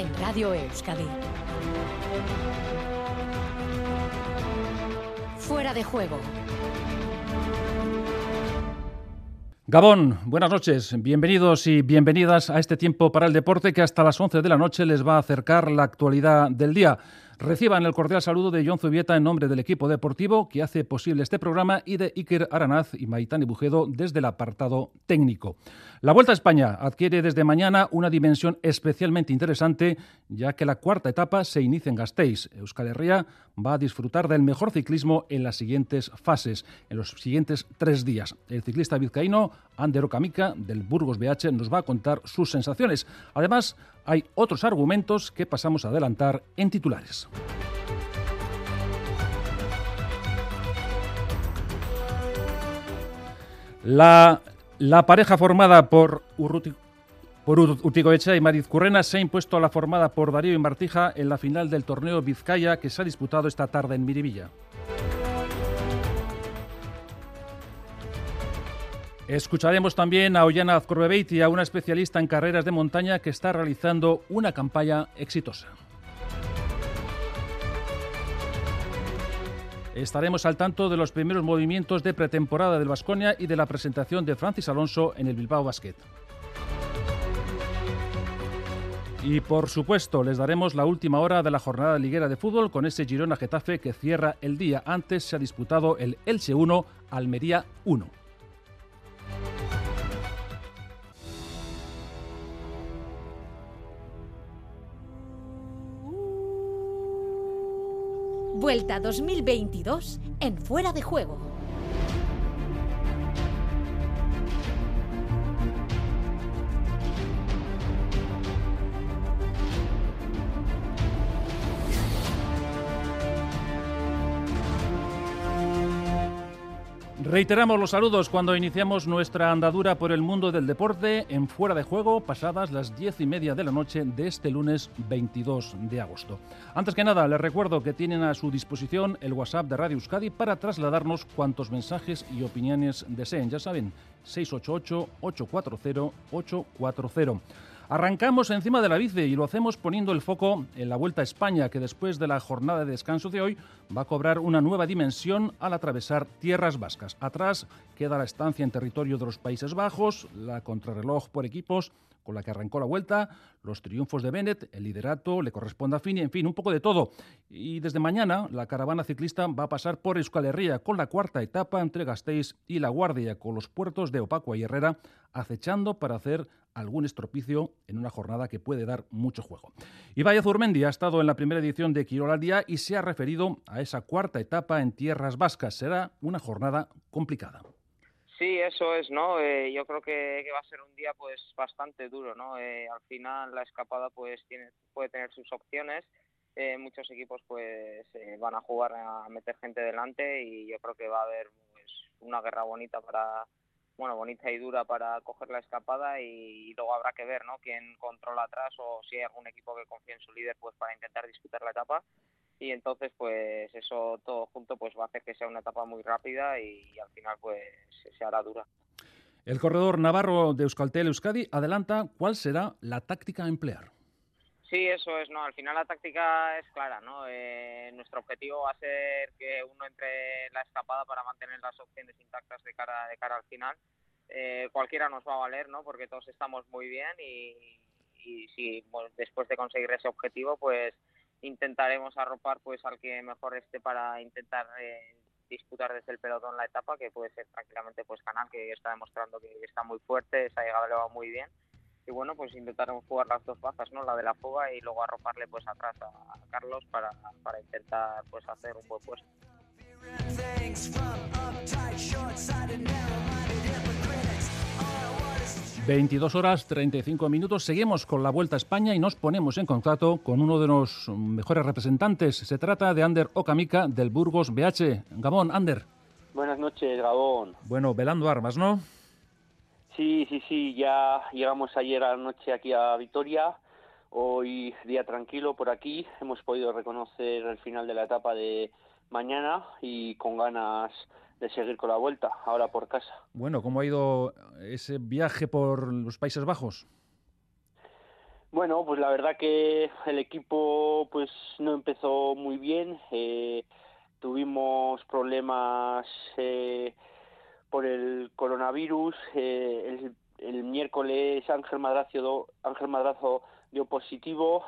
en Radio Euskadi. Fuera de juego. Gabón, buenas noches, bienvenidos y bienvenidas a este tiempo para el deporte que hasta las 11 de la noche les va a acercar la actualidad del día. Reciban el cordial saludo de John Zubieta en nombre del equipo deportivo que hace posible este programa y de Iker Aranaz y Maitani Bujedo desde el apartado técnico. La Vuelta a España adquiere desde mañana una dimensión especialmente interesante, ya que la cuarta etapa se inicia en Gasteiz. Euskal Herria va a disfrutar del mejor ciclismo en las siguientes fases, en los siguientes tres días. El ciclista vizcaíno Ander Okamica del Burgos BH nos va a contar sus sensaciones. Además, hay otros argumentos que pasamos a adelantar en titulares. La, la pareja formada por Urruti, por y Mariz Currena se ha impuesto a la formada por Darío y Martija en la final del torneo Vizcaya que se ha disputado esta tarde en Miribilla. Escucharemos también a Ollana Azcorbebeit a una especialista en carreras de montaña que está realizando una campaña exitosa. Estaremos al tanto de los primeros movimientos de pretemporada del Vasconia y de la presentación de Francis Alonso en el Bilbao Basket. Y por supuesto, les daremos la última hora de la jornada liguera de fútbol con ese Girona Getafe que cierra el día. Antes se ha disputado el Elche 1, Almería 1. Vuelta 2022 en Fuera de Juego. Reiteramos los saludos cuando iniciamos nuestra andadura por el mundo del deporte en Fuera de Juego, pasadas las diez y media de la noche de este lunes 22 de agosto. Antes que nada, les recuerdo que tienen a su disposición el WhatsApp de Radio Euskadi para trasladarnos cuantos mensajes y opiniones deseen. Ya saben, 688-840-840. Arrancamos encima de la bici y lo hacemos poniendo el foco en la Vuelta a España, que después de la jornada de descanso de hoy va a cobrar una nueva dimensión al atravesar tierras vascas. Atrás queda la estancia en territorio de los Países Bajos, la contrarreloj por equipos con la que arrancó la vuelta, los triunfos de Bennett, el liderato le corresponde a Fini, en fin, un poco de todo. Y desde mañana la caravana ciclista va a pasar por Euskal Herria con la cuarta etapa entre Gasteiz y La Guardia, con los puertos de Opacua y Herrera acechando para hacer algún estropicio en una jornada que puede dar mucho juego. Ibai Zurmendi ha estado en la primera edición de Quirol al Día y se ha referido a esa cuarta etapa en tierras vascas. Será una jornada complicada. Sí, eso es, ¿no? Eh, yo creo que, va a ser un día pues bastante duro, ¿no? Eh, al final la escapada pues tiene, puede tener sus opciones. Eh, muchos equipos pues van a jugar a meter gente delante y yo creo que va a haber pues, una guerra bonita para, bueno, bonita y dura para coger la escapada y, luego habrá que ver, ¿no? Quién controla atrás o si hay algún equipo que confía en su líder, pues para intentar disputar la etapa y entonces pues eso todo junto pues va a hacer que sea una etapa muy rápida y, al final pues se hará dura. El corredor navarro de Euskaltel Euskadi adelanta cuál será la táctica a emplear. Sí, eso es, ¿no? Al final la táctica es clara, ¿no? Eh, nuestro objetivo va a ser que uno entre la escapada para mantener las opciones intactas de cara, de cara al final. Eh, cualquiera nos va a valer, ¿no? Porque todos estamos muy bien y, y si después de conseguir ese objetivo, pues intentaremos arropar pues al que mejor esté para intentar eh, disputar desde el pelotón la etapa, que puede ser tranquilamente pues Canal, que está demostrando que está muy fuerte, esa llegada le va muy bien y bueno, pues intentaremos jugar las dos bazas, ¿no? La de la fuga y luego arroparle pues atrás a Carlos para, para intentar pues hacer un buen puesto. 22 horas 35 minutos. Seguimos con la Vuelta a España y nos ponemos en contacto con uno de los mejores representantes. Se trata de Ander Okamica del Burgos BH. Gabón, Ander. Buenas noches, Gabón. Bueno, velando armas, ¿no? Sí, sí, sí, ya llegamos ayer a la noche aquí a Vitoria. Hoy día tranquilo por aquí. Hemos podido reconocer el final de la etapa de mañana y con ganas de seguir con la vuelta, ahora por casa. Bueno, ¿cómo ha ido ese viaje por los Países Bajos? Bueno, pues la verdad que el equipo pues no empezó muy bien. Eh, tuvimos problemas eh, por el coronavirus. Eh, el, miércoles Ángel Madrazo, Ángel Madrazo dio positivo.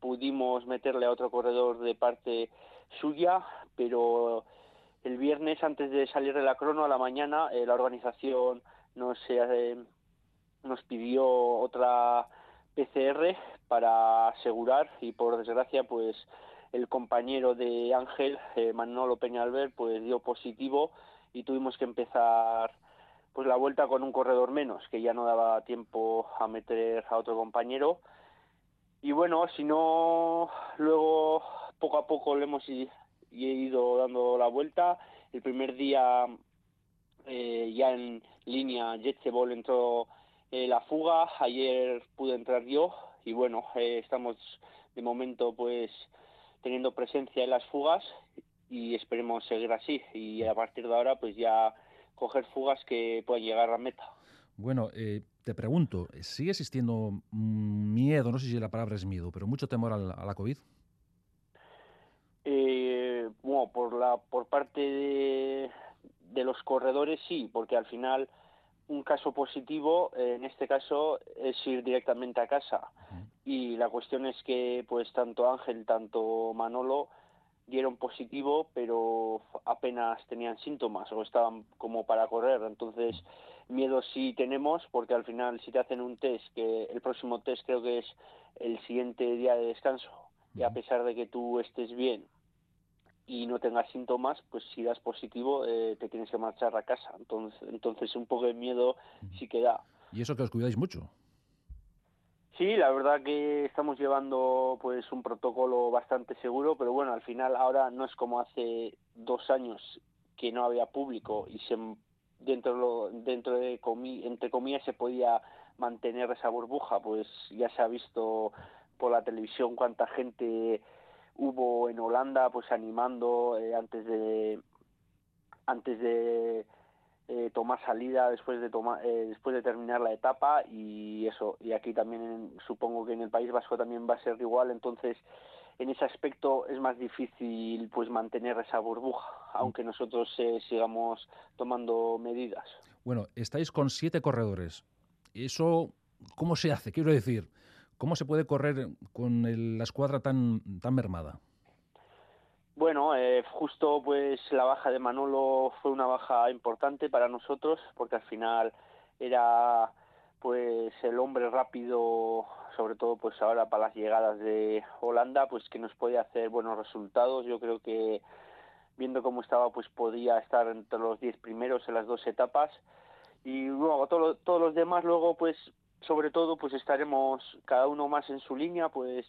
pudimos meterle a otro corredor de parte suya, pero el viernes antes de salir de la crono a la mañana la organización nos, nos pidió otra PCR para asegurar y por desgracia pues el compañero de Ángel, eh, Manolo Peñalver, pues dio positivo y tuvimos que empezar pues la vuelta con un corredor menos, que ya no daba tiempo a meter a otro compañero. Y bueno, si no, luego poco a poco le hemos ido dando la vuelta. El primer día eh, ya en línea Jetsebol entró eh, la fuga. Ayer pude entrar yo y bueno, eh, estamos de momento pues teniendo presencia en las fugas y esperemos seguir así y a partir de ahora pues ya coger fugas que puedan llegar a meta. Bueno, eh, te pregunto, ¿sigue existiendo miedo, no sé si la palabra es miedo, pero mucho temor a la, COVID? Por, la, por parte de, de los corredores sí, porque al final un caso positivo, eh, en este caso, es ir directamente a casa. Y la cuestión es que, pues, tanto Ángel, tanto Manolo dieron positivo, pero apenas tenían síntomas o estaban como para correr. Entonces, miedo sí tenemos, porque al final, si te hacen un test, que el próximo test creo que es el siguiente día de descanso, y a pesar de que tú estés bien y no tengas síntomas, pues si das positivo eh, te tienes que marchar a casa. Entonces, entonces un poco de miedo sí que da. ¿Y eso que os cuidáis mucho? Sí, la verdad que estamos llevando pues un protocolo bastante seguro, pero bueno, al final ahora no es como hace dos años que no había público y se dentro dentro de entre comillas se podía mantener esa burbuja, pues ya se ha visto por la televisión cuánta gente hubo en Holanda pues animando eh, antes de antes de eh, tomar salida después de tomar eh, después de terminar la etapa y eso y aquí también supongo que en el País Vasco también va a ser igual entonces en ese aspecto es más difícil pues mantener esa burbuja aunque nosotros sigamos tomando medidas. Bueno estáis con siete corredores. Eso cómo se hace quiero decir ¿Cómo se puede correr con la escuadra tan, tan mermada? Bueno, eh, justo pues la baja de Manolo fue una baja importante para nosotros porque al final era pues el hombre rápido, sobre todo pues ahora para las llegadas de Holanda, pues que nos podía hacer buenos resultados. Yo creo que viendo cómo estaba pues podía estar entre los diez primeros en las dos etapas y luego todos los demás luego pues sobre todo pues estaremos cada uno más en su línea, pues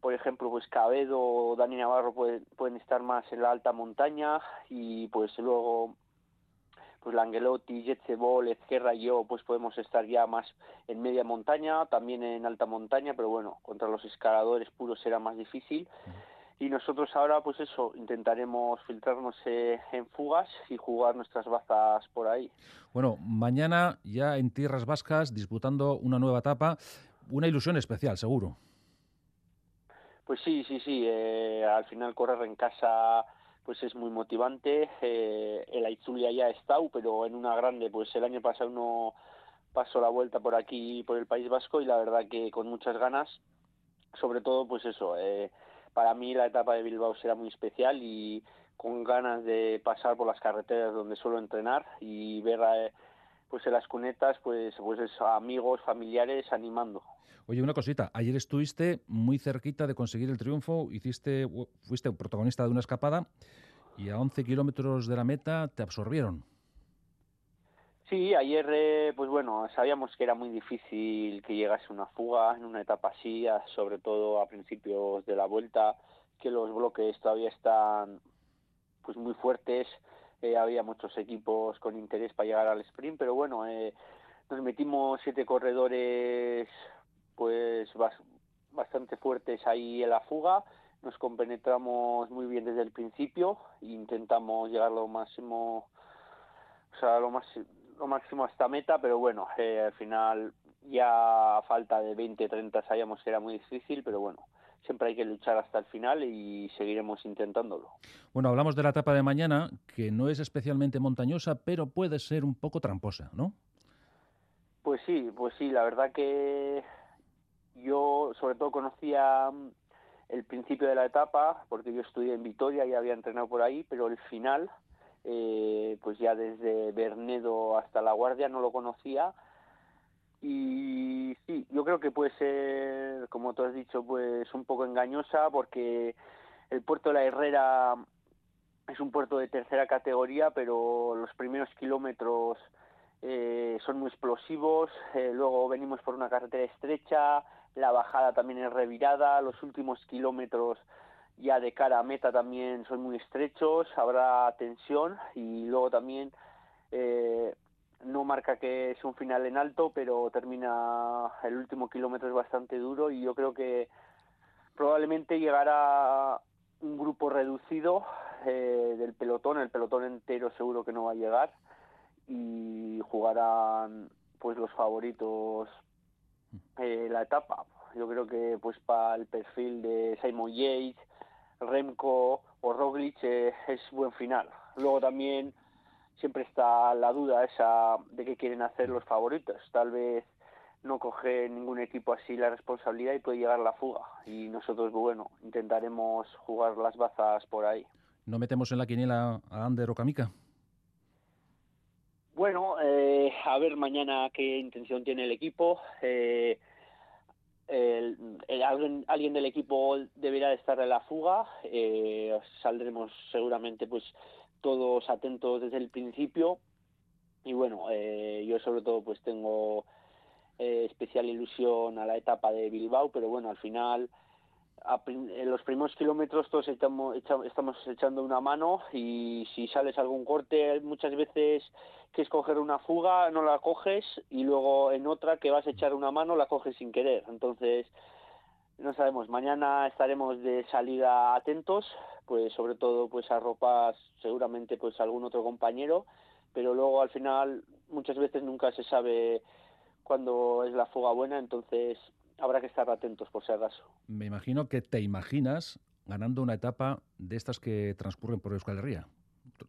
por ejemplo, pues Cabedo o Dani Navarro pueden, pueden estar más en la alta montaña y pues luego pues Langelotti, Jetsebol, Ezquerra y yo pues podemos estar ya más en media montaña, también en alta montaña, pero bueno, contra los escaladores puros será más difícil y nosotros ahora pues eso intentaremos filtrarnos eh, en fugas y jugar nuestras bazas por ahí. Bueno, mañana ya en tierras vascas disputando una nueva etapa, una ilusión especial, seguro. Pues sí, sí, sí. Eh, al final correr en casa pues es muy motivante. Eh, el Aizulia ya ha estado, pero en una grande, pues el año pasado no pasó la vuelta por aquí, por el País Vasco, y la verdad que con muchas ganas, sobre todo pues eso, eh, para mí la etapa de Bilbao será muy especial y con ganas de pasar por las carreteras donde suelo entrenar y ver eh, pues en las cunetas pues pues amigos familiares animando. Oye, una cosita, ayer estuviste muy cerquita de conseguir el triunfo, hiciste, fuiste protagonista de una escapada y a 11 kilómetros de la meta te absorbieron. Sí, ayer, eh, pues bueno, sabíamos que era muy difícil que llegase una fuga en una etapa así, sobre todo a principios de la vuelta, que los bloques todavía están pues muy fuertes, eh, había muchos equipos con interés para llegar al sprint, pero bueno, eh, nos metimos siete corredores pues bastante fuertes ahí en la fuga, nos compenetramos muy bien desde el principio e intentamos llegar lo máximo, o sea, lo más lo máximo hasta meta, pero bueno, eh, al final ya a falta de 20, 30 sabíamos que era muy difícil, pero bueno, siempre hay que luchar hasta el final y seguiremos intentándolo. Bueno, hablamos de la etapa de mañana, que no es especialmente montañosa, pero puede ser un poco tramposa, ¿no? Pues sí, pues sí, la verdad que yo sobre todo conocía mm, el principio de la etapa, porque yo estudié en Vitoria y había entrenado por ahí, pero el final, eh, pues ya desde Bernedo hasta La Guardia no lo conocía. Y sí, yo creo que puede ser, como tú has dicho, pues un poco engañosa, porque el puerto de la Herrera es un puerto de tercera categoría, pero los primeros kilómetros eh, son muy explosivos, eh, luego venimos por una carretera estrecha, la bajada también es revirada, los últimos kilómetros ya de cara a meta también son muy estrechos, habrá tensión y luego también eh, no marca que es un final en alto, pero termina el último kilómetro es bastante duro y yo creo que probablemente llegará un grupo reducido eh, del pelotón, el pelotón entero seguro que no va a llegar y jugarán pues los favoritos eh, la etapa. Yo creo que pues para el perfil de Simon Yates, Remco o Roglic eh, es buen final. Luego también siempre está la duda esa de qué quieren hacer los favoritos. Tal vez no coge ningún equipo así la responsabilidad y puede llegar la fuga. Y nosotros, bueno, intentaremos jugar las bazas por ahí. ¿No metemos en la quiniela a Ander o Kamika? Bueno, eh, a ver mañana qué intención tiene el equipo. Eh, alguien, del equipo deberá estar en la fuga. Eh, saldremos seguramente pues todos atentos desde el principio. Y bueno, yo sobre todo pues tengo especial ilusión a la etapa de Bilbao, pero bueno, al final en los primeros kilómetros todos estamos, estamos echando una mano y si sales algún corte muchas veces que es coger una fuga no la coges y luego en otra que vas a echar una mano la coges sin querer. Entonces no sabemos mañana estaremos de salida atentos pues sobre todo pues a ropas seguramente pues algún otro compañero pero luego al final muchas veces nunca se sabe cuándo es la fuga buena entonces habrá que estar atentos por si acaso. Me imagino que te imaginas ganando una etapa de estas que transcurren por Euskal Herria.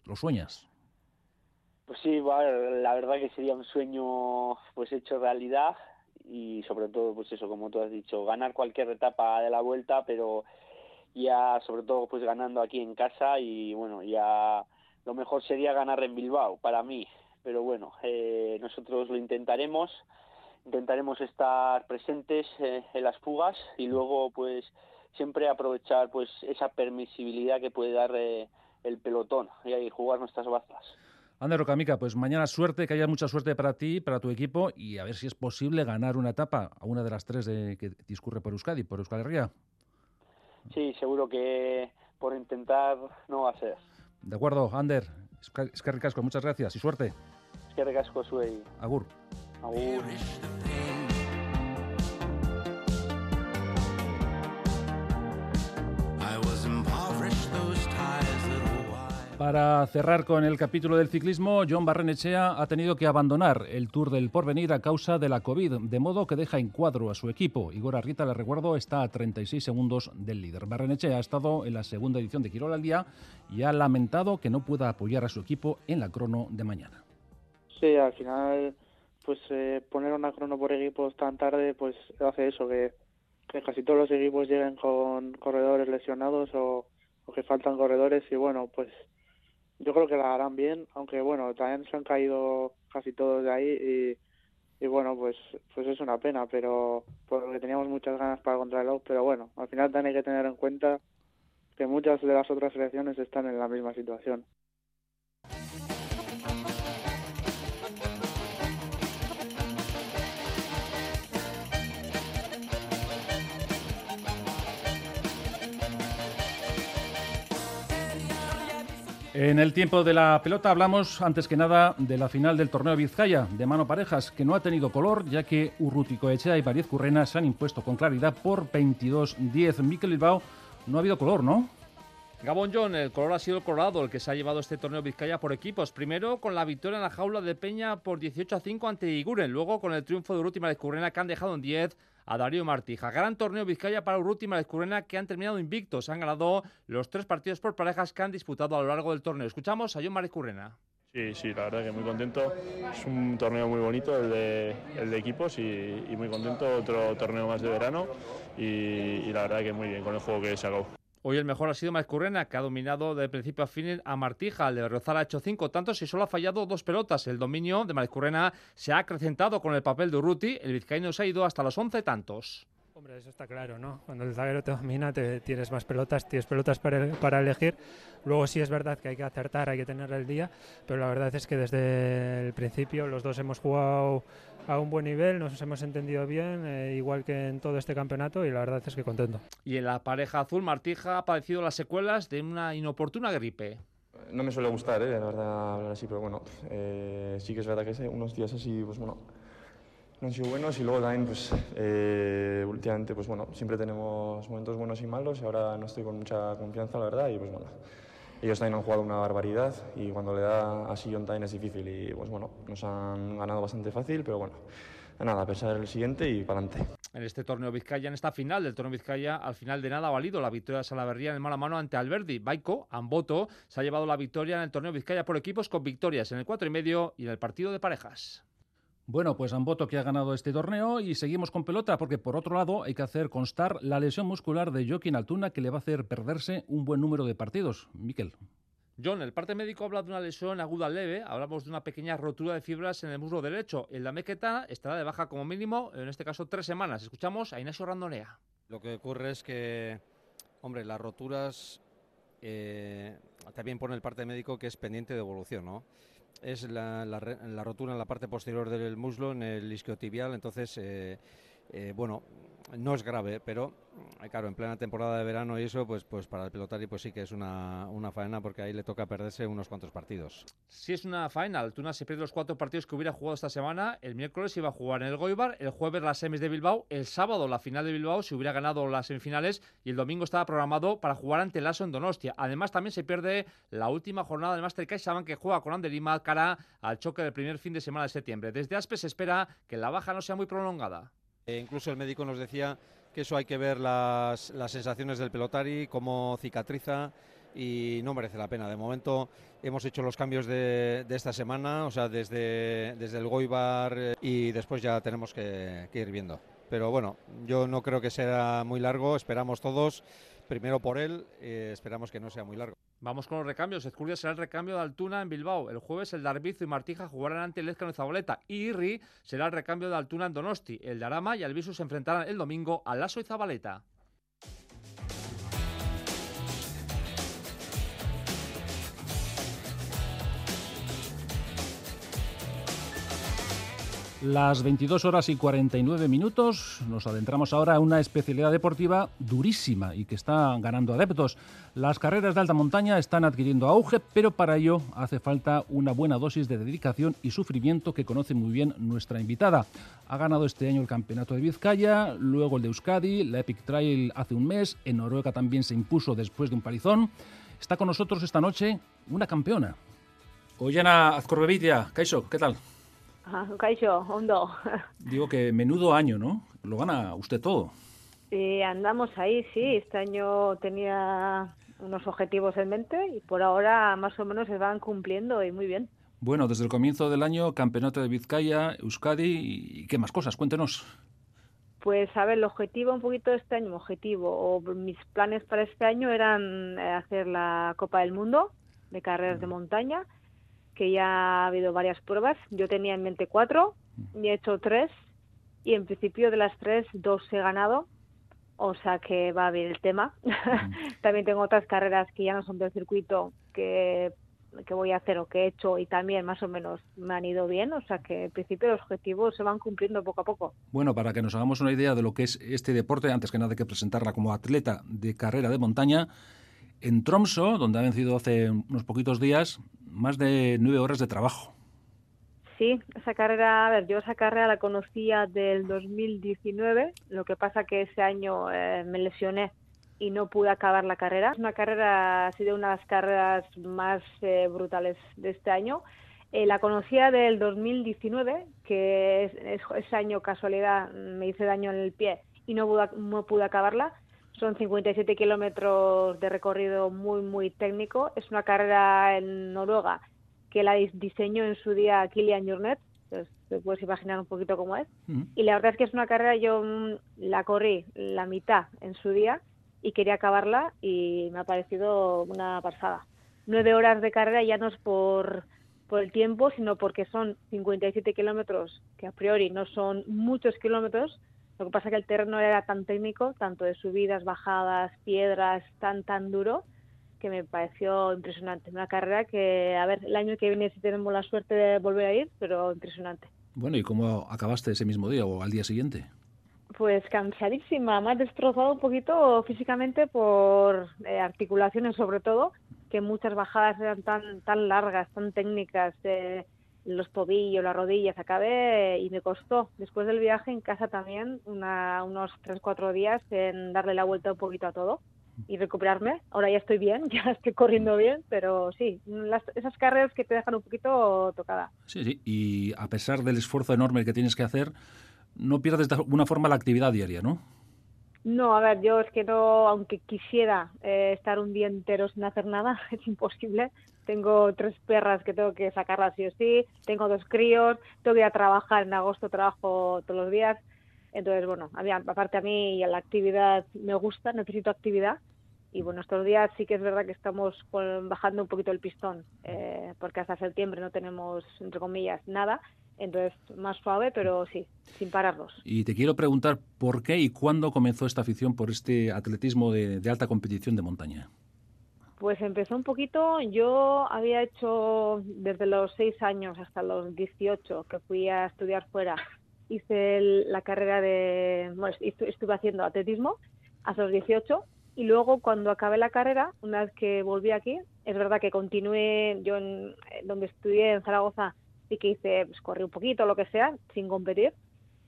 ¿Lo sueñas? Pues sí, la verdad que sería un sueño pues hecho realidad y sobre todo pues eso como tú has dicho ganar cualquier etapa de la vuelta pero ya sobre todo pues ganando aquí en casa y bueno ya lo mejor sería ganar en Bilbao para mí pero bueno eh, nosotros lo intentaremos intentaremos estar presentes eh, en las fugas y luego pues siempre aprovechar pues esa permisibilidad que puede dar eh, el pelotón y jugar nuestras bazas. Ander Rocamica, pues mañana suerte, que haya mucha suerte para ti, para tu equipo y a ver si es posible ganar una etapa a una de las tres de, que discurre por Euskadi, por Euskal Herria. Sí, seguro que por intentar no va a ser. De acuerdo, Ander, es que ricasco, muchas gracias y suerte. Es que ricasco, Suey. Agur. Para cerrar con el capítulo del ciclismo, John Barrenechea ha tenido que abandonar el Tour del Porvenir a causa de la COVID, de modo que deja en cuadro a su equipo. Igor Arrieta, le recuerdo, está a 36 segundos del líder. Barrenechea ha estado en la segunda edición de Quirol al día y ha lamentado que no pueda apoyar a su equipo en la crono de mañana. Sí, al final pues eh, poner una crono por equipos tan tarde pues hace eso que, casi todos los equipos lleguen con corredores lesionados o, que faltan corredores y bueno pues yo creo que la harán bien aunque bueno también se han caído casi todos de ahí y, y bueno pues pues es una pena pero porque teníamos muchas ganas para contrarreloj pero bueno al final también hay que tener en cuenta que muchas de las otras selecciones están en la misma situación En el tiempo de la pelota hablamos antes que nada de la final del torneo Vizcaya de mano parejas, que no ha tenido color ya que Urrutico Echea y Variez Currena se han impuesto con claridad por 22-10. Miquel Bilbao no ha habido color, ¿no? Gabón John, el color ha sido el Colorado el que se ha llevado este torneo Vizcaya por equipos. Primero con la victoria en la jaula de Peña por 18 a 5 ante Iguren. Luego con el triunfo de Urruti y Currena que han dejado en 10 a Darío Martija. Gran torneo Vizcaya para Urruti y Currena que han terminado invictos. Han ganado los tres partidos por parejas que han disputado a lo largo del torneo. Escuchamos a John Currena. Sí, sí, la verdad que muy contento. Es un torneo muy bonito el de, equipos y, muy contento. Otro torneo más de verano y, y la verdad que muy bien con el juego que se acabó. Hoy el mejor ha sido Currena, que ha dominado de principio a fin a Martija. El de Rozal ha hecho cinco tantos y solo ha fallado dos pelotas. El dominio de Currena se ha acrecentado con el papel de Urruti. El vizcaíno se ha ido hasta los once tantos. Hombre, eso está claro, ¿no? Cuando el zaguero te domina, te, tienes más pelotas, tienes pelotas para, elegir. Luego sí es verdad que hay que acertar, hay que tener el día, pero la verdad es que desde el principio los dos hemos jugado a un buen nivel, nos hemos entendido bien, eh, igual que en todo este campeonato, y la verdad es que contento. Y en la pareja azul, Martija ha padecido las secuelas de una inoportuna gripe. No me suele gustar, ¿eh? la verdad, hablar así, pero bueno, eh, sí que es verdad que unos días así, pues bueno no han sido buenos y luego también pues eh, últimamente pues bueno siempre tenemos momentos buenos y malos y ahora no estoy con mucha confianza la verdad y pues bueno ellos también han jugado una barbaridad y cuando le da a Sillon también es difícil y pues bueno nos han ganado bastante fácil pero bueno nada a pesar del siguiente y para adelante en este torneo Vizcaya, en esta final del torneo Vizcaya, al final de nada ha valido la victoria de Salaverría en el mano mano ante Alberdi. Baiko, Amboto, se ha llevado la victoria en el torneo Vizcaya por equipos con victorias en el 4 y medio y en el partido de parejas. Bueno, pues Amboto que ha ganado este torneo y seguimos con pelota porque por otro lado hay que hacer constar la lesión muscular de Joaquín Altuna que le va a hacer perderse un buen número de partidos. Miquel. John, el parte médico habla de una lesión aguda leve, hablamos de una pequeña rotura de fibras en el muslo derecho. El la mequeta estará de baja como mínimo, en este caso tres semanas. Escuchamos a Inés Randonea. Lo que ocurre es que, hombre, las roturas eh, también pone el parte médico que es pendiente de evolución, ¿no? Es la, la, rotura en la parte posterior del muslo, en el isquiotibial, entonces, eh, eh, bueno, no es grave, pero eh, claro, en plena temporada de verano y eso, pues, pues para el pelotari pues sí que es una, una faena porque ahí le toca perderse unos cuantos partidos. Si es una faena, Altuna se pierde los cuatro partidos que hubiera jugado esta semana. El miércoles iba a jugar en el Goibar, el jueves las semis de Bilbao, el sábado la final de Bilbao si hubiera ganado las semifinales y el domingo estaba programado para jugar ante el Aso en Donostia. Además también se pierde la última jornada del Master CaixaBank que juega con Anderima cara al choque del primer fin de semana de septiembre. Desde Aspe se espera que la baja no sea muy prolongada. E incluso el médico nos decía que eso hay que ver las, las sensaciones del pelotari, cómo cicatriza y no merece la pena. De momento hemos hecho los cambios de, esta semana, o sea, desde, desde el Goibar eh, y después ya tenemos que ir viendo. Pero bueno, yo no creo que sea muy largo, esperamos todos primero por él, eh, esperamos que no sea muy largo. Vamos con los recambios. Ezcurdia será el recambio de Altuna en Bilbao. El jueves el Darbizo y Martija jugarán ante el Ezcano Zabaleta. Y Irri será el recambio de Altuna en Donosti. El Darama y Albisu se enfrentarán el domingo a Lasso y Zabaleta. Las 22 horas y 49 minutos nos adentramos ahora a una especialidad deportiva durísima y que está ganando adeptos. Las carreras de alta montaña están adquiriendo auge, pero para ello hace falta una buena dosis de dedicación y sufrimiento que conoce muy bien nuestra invitada. Ha ganado este año el Campeonato de Vizcaya, luego el de Euskadi, la Epic Trail hace un mes, en Noruega también se impuso después de un palizón. Está con nosotros esta noche una campeona. Ollana Azcorbevitia, Kaiso, ¿qué tal? Ah, Caixo, hondo. Digo que menudo año, ¿no? Lo gana usted todo. Sí, andamos ahí, sí. Este año tenía unos objetivos en mente y por ahora más o menos se van cumpliendo y muy bien. Bueno, desde el comienzo del año, Campeonato de Vizcaya, Euskadi y qué más cosas, cuéntenos. Pues a ver, el objetivo un poquito de este año, objetivo o mis planes para este año eran eh, hacer la Copa del Mundo de carreras de montaña que ya ha habido varias pruebas. Yo tenía en mente cuatro y he hecho tres y en principio de las tres dos he ganado, o sea que va bien el tema. también tengo otras carreras que ya no son del circuito que, que voy a hacer o que he hecho y también más o menos me han ido bien, o sea que en principio los objetivos se van cumpliendo poco a poco. Bueno, para que nos hagamos una idea de lo que es este deporte, antes que nada hay que presentarla como atleta de carrera de montaña, en Tromso, donde ha vencido hace unos poquitos días, más de nueve horas de trabajo. Sí, esa carrera, a ver, yo esa carrera la conocía del 2019, lo que pasa que ese año eh, me lesioné y no pude acabar la carrera. Una carrera ha sido una de las carreras más eh, brutales de este año. Eh, la conocía del 2019, que es, ese año casualidad me hice daño en el pie y no pude, no pude acabarla. Son 57 kilómetros de recorrido muy, muy técnico. Es una carrera en Noruega que la diseñó en su día Kilian Jornet, pues te puedes imaginar un poquito cómo es. Y la verdad es que es una carrera, yo mm, la corrí la mitad en su día y quería acabarla y me ha parecido una pasada. Nueve horas de carrera ya no es por, por el tiempo, sino porque son 57 kilómetros, que a priori no son muchos kilómetros, lo que pasa es que el terreno era tan técnico, tanto de subidas, bajadas, piedras, tan, tan duro, que me pareció impresionante. Una carrera que, a ver, el año que viene si tenemos la suerte de volver a ir, pero impresionante. Bueno, ¿y cómo acabaste ese mismo día o al día siguiente? Pues cansadísima, más destrozado un poquito físicamente por eh, articulaciones sobre todo, que muchas bajadas eran tan, tan largas, tan técnicas. Eh, los tobillos, las rodillas, acabé y me costó después del viaje en casa también una, unos 3-4 días en darle la vuelta un poquito a todo y recuperarme. Ahora ya estoy bien, ya estoy corriendo bien, pero sí, esas carreras que te dejan un poquito tocada. Sí, sí, y a pesar del esfuerzo enorme que tienes que hacer, no pierdes de alguna forma la actividad diaria, ¿no? No, a ver, yo es que no, aunque quisiera eh, estar un día entero sin hacer nada, es imposible. Tengo tres perras que tengo que sacarlas sí o sí, tengo dos críos, tengo que ir a trabajar, en agosto trabajo todos los días. Entonces, bueno, aparte a mí la actividad me gusta, necesito actividad. Y bueno, estos días sí que es verdad que estamos bajando un poquito el pistón, eh, porque hasta septiembre no tenemos, entre comillas, nada entonces más suave, pero sí, sin pararnos. Y te quiero preguntar por qué y cuándo comenzó esta afición por este atletismo de, alta competición de montaña. Pues empezó un poquito, yo había hecho desde los seis años hasta los 18 que fui a estudiar fuera, hice la carrera de, bueno, estuve haciendo atletismo hasta los 18 y luego cuando acabé la carrera, una vez que volví aquí, es verdad que continué, yo en, donde estudié en Zaragoza, y que hice, pues corrí un poquito, lo que sea, sin competir.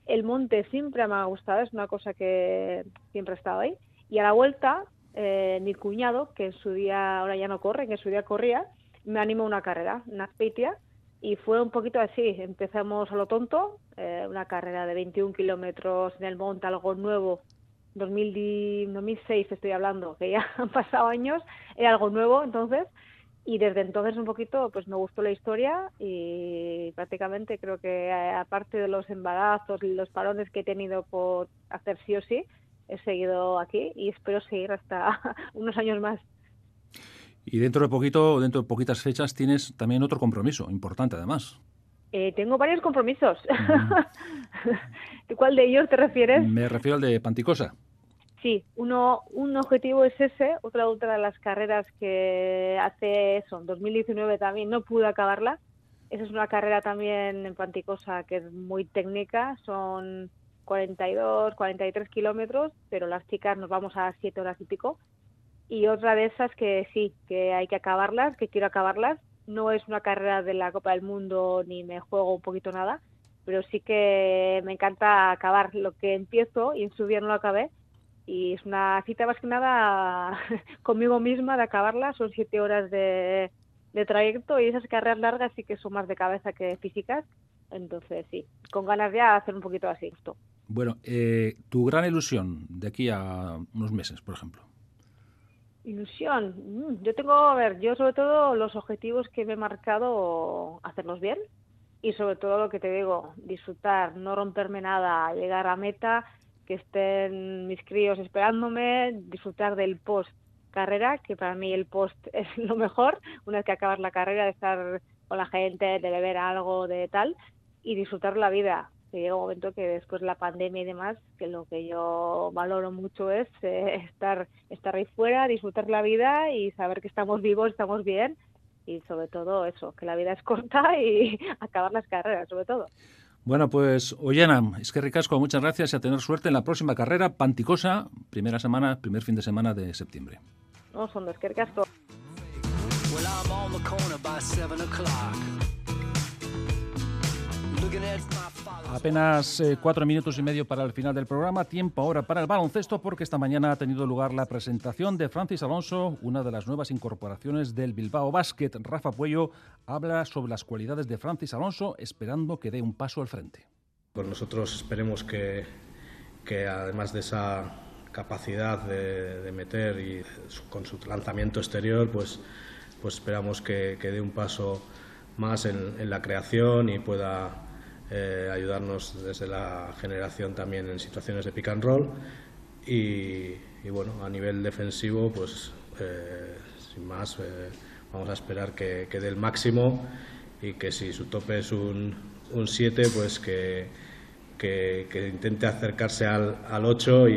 El monte siempre me ha gustado, es una cosa que siempre he estado ahí. Y a la vuelta, eh, mi cuñado, que en su día, ahora ya no corre, que en su día corría, me animó a una carrera, una Speitia, y fue un poquito así. Empezamos a lo tonto, eh, una carrera de 21 kilómetros en el monte, algo nuevo. 2006 estoy hablando, que ya han pasado años, era algo nuevo entonces y desde entonces un poquito pues me gustó la historia y prácticamente creo que eh, aparte de los embarazos y los parones que he tenido por hacer sí o sí, he seguido aquí y espero seguir hasta unos años más. Y dentro de poquito, dentro de poquitas fechas, tienes también otro compromiso importante además. Eh, tengo varios compromisos. ¿Cuál de ellos te refieres? Me refiero al de Panticosa. Sí, uno, un objetivo es ese, otra, otra de las carreras que hace eso, en 2019 también no pude acabarla. Esa es una carrera también en Panticosa que es muy técnica, son 42, 43 kilómetros, pero las chicas nos vamos a 7 horas y pico. Y otra de esas que sí, que hay que acabarlas, que quiero acabarlas. No es una carrera de la Copa del Mundo ni me juego un poquito nada, pero sí que me encanta acabar lo que empiezo y en su día no lo acabé y es una cita más que nada conmigo misma de acabarla, son siete horas de, trayecto y esas carreras largas sí que son más de cabeza que físicas, entonces sí, con ganas de hacer un poquito así. Esto. Bueno, eh, tu gran ilusión de aquí a unos meses, por ejemplo. Ilusión, mm, yo tengo, a ver, yo sobre todo los objetivos que me he marcado, hacerlos bien y sobre todo lo que te digo, disfrutar, no romperme nada, llegar a meta que estén mis críos esperándome, disfrutar del post carrera, que para mí el post es lo mejor, una vez que acabas la carrera, de estar con la gente, de beber algo, de tal, y disfrutar la vida. Que llega un momento que después de la pandemia y demás, que lo que yo valoro mucho es eh, estar, estar ahí fuera, disfrutar la vida y saber que estamos vivos, estamos bien, y sobre todo eso, que la vida es corta y acabar las carreras, sobre todo. Bueno, pues Ollana, es que ricasco, muchas gracias y a tener suerte en la próxima carrera Panticosa, primera semana, primer fin de semana de septiembre. No, son dos, que ricasco. Apenas eh, cuatro minutos y medio para el final del programa, tiempo ahora para el baloncesto porque esta mañana ha tenido lugar la presentación de Francis Alonso, una de las nuevas incorporaciones del Bilbao Basket. Rafa Puello habla sobre las cualidades de Francis Alonso esperando que dé un paso al frente. Pues nosotros esperemos que, que además de esa capacidad de, meter y con su lanzamiento exterior, pues, pues esperamos que, dé un paso más en la creación y pueda eh, ayudarnos desde la generación también en situaciones de pick and roll y, bueno, a nivel defensivo, pues eh, sin más, eh, vamos a esperar que, dé el máximo y que si su tope es un 7, pues que, que, intente acercarse al, al 8 y,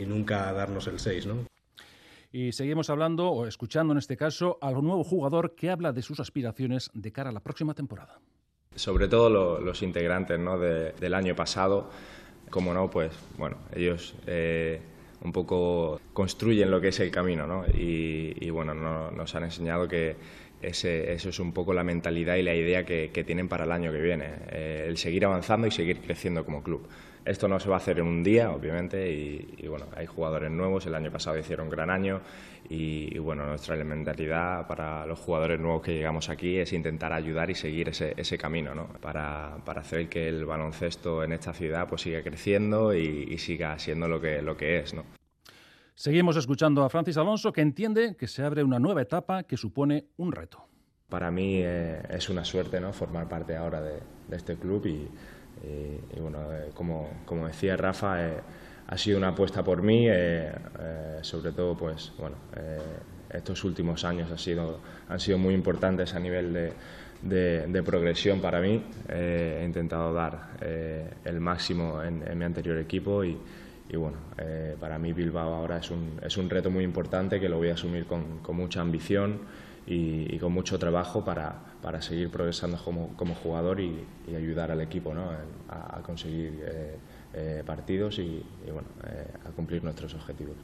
y, nunca darnos el 6, ¿no? Y seguimos hablando, o escuchando en este caso, al nuevo jugador que habla de sus aspiraciones de cara a la próxima temporada sobre todo los integrantes ¿no? del año pasado, como no, pues bueno, ellos eh, un poco construyen lo que es el camino ¿no? y, bueno, nos han enseñado que ese, eso es un poco la mentalidad y la idea que, tienen para el año que viene, eh, el seguir avanzando y seguir creciendo como club. Esto no se va a hacer en un día, obviamente, y, bueno, hay jugadores nuevos, el año pasado hicieron gran año y, bueno, nuestra elementalidad para los jugadores nuevos que llegamos aquí es intentar ayudar y seguir ese, ese camino, ¿no? Para, para, hacer que el baloncesto en esta ciudad pues siga creciendo y, siga siendo lo que, lo que es, ¿no? Seguimos escuchando a Francis Alonso, que entiende que se abre una nueva etapa que supone un reto. Para mí eh, es una suerte ¿no? formar parte ahora de, de este club y y, bueno, eh, como, como, decía Rafa, eh, ha sido una apuesta por mí, eh, sobre todo pues bueno, estos últimos años ha sido, han sido muy importantes a nivel de, de, progresión para mí. he intentado dar el máximo en, mi anterior equipo y, bueno, para mí Bilbao ahora es un, es un reto muy importante que lo voy a asumir con, con mucha ambición y, con mucho trabajo para, para seguir progresando como, jugador y, ayudar al equipo ¿no? a, conseguir eh, eh, partidos y, bueno, eh, a cumplir nuestros objetivos.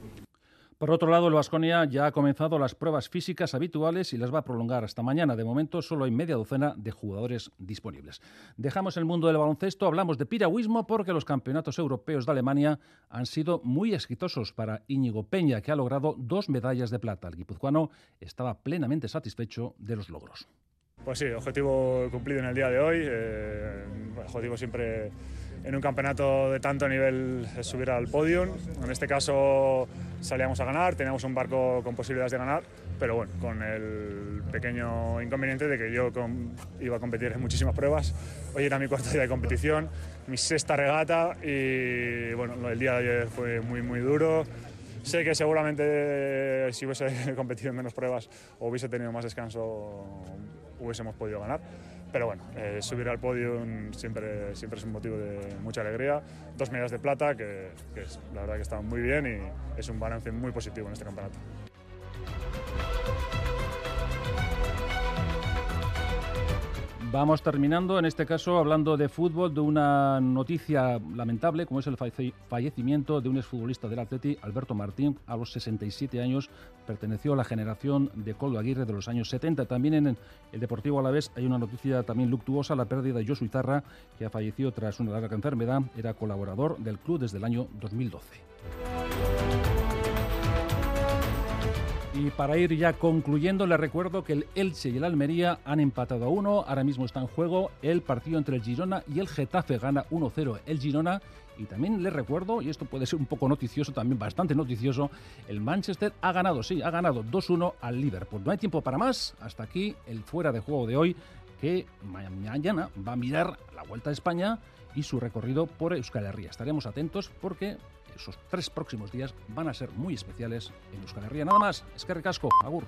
Por otro lado, el Vasconia ya ha comenzado las pruebas físicas habituales y las va a prolongar hasta mañana. De momento, solo hay media docena de jugadores disponibles. Dejamos el mundo del baloncesto, hablamos de piragüismo porque los campeonatos europeos de Alemania han sido muy exitosos para Íñigo Peña, que ha logrado dos medallas de plata. El guipuzcoano estaba plenamente satisfecho de los logros. Pues sí, objetivo cumplido en el día de hoy. Eh, objetivo siempre en un campeonato de tanto nivel es subir al podium. En este caso salíamos a ganar, teníamos un barco con posibilidades de ganar, pero bueno, con el pequeño inconveniente de que yo iba a competir en muchísimas pruebas. Hoy era mi cuarto día de competición, mi sexta regata y bueno, el día de ayer fue muy muy duro. Sé que seguramente si hubiese competido en menos pruebas o hubiese tenido más descanso hubiésemos podido ganar pero bueno, eh, subir al podio siempre, siempre es un motivo de mucha alegría. Dos medallas de plata, que, que es, la verdad que están muy bien y es un balance muy positivo en este campeonato. Vamos terminando, en este caso, hablando de fútbol, de una noticia lamentable, como es el fallecimiento de un exfutbolista del Atleti, Alberto Martín, a los 67 años, perteneció a la generación de Coldo Aguirre de los años 70. También en el Deportivo Alavés hay una noticia también luctuosa, la pérdida de Josu Izarra, que ha fallecido tras una larga enfermedad, era colaborador del club desde el año 2012. Y para ir ya concluyendo, les recuerdo que el Elche y el Almería han empatado a uno. Ahora mismo está en juego el partido entre el Girona y el Getafe. Gana 1-0 el Girona. Y también les recuerdo, y esto puede ser un poco noticioso, también bastante noticioso, el Manchester ha ganado, sí, ha ganado 2-1 al Liverpool. No hay tiempo para más. Hasta aquí el fuera de juego de hoy, que mañana va a mirar la Vuelta a España y su recorrido por Euskal Herria. Estaremos atentos porque esos tres próximos días van a ser muy especiales en Euskal Herria. Nada más, es que recasco, agur.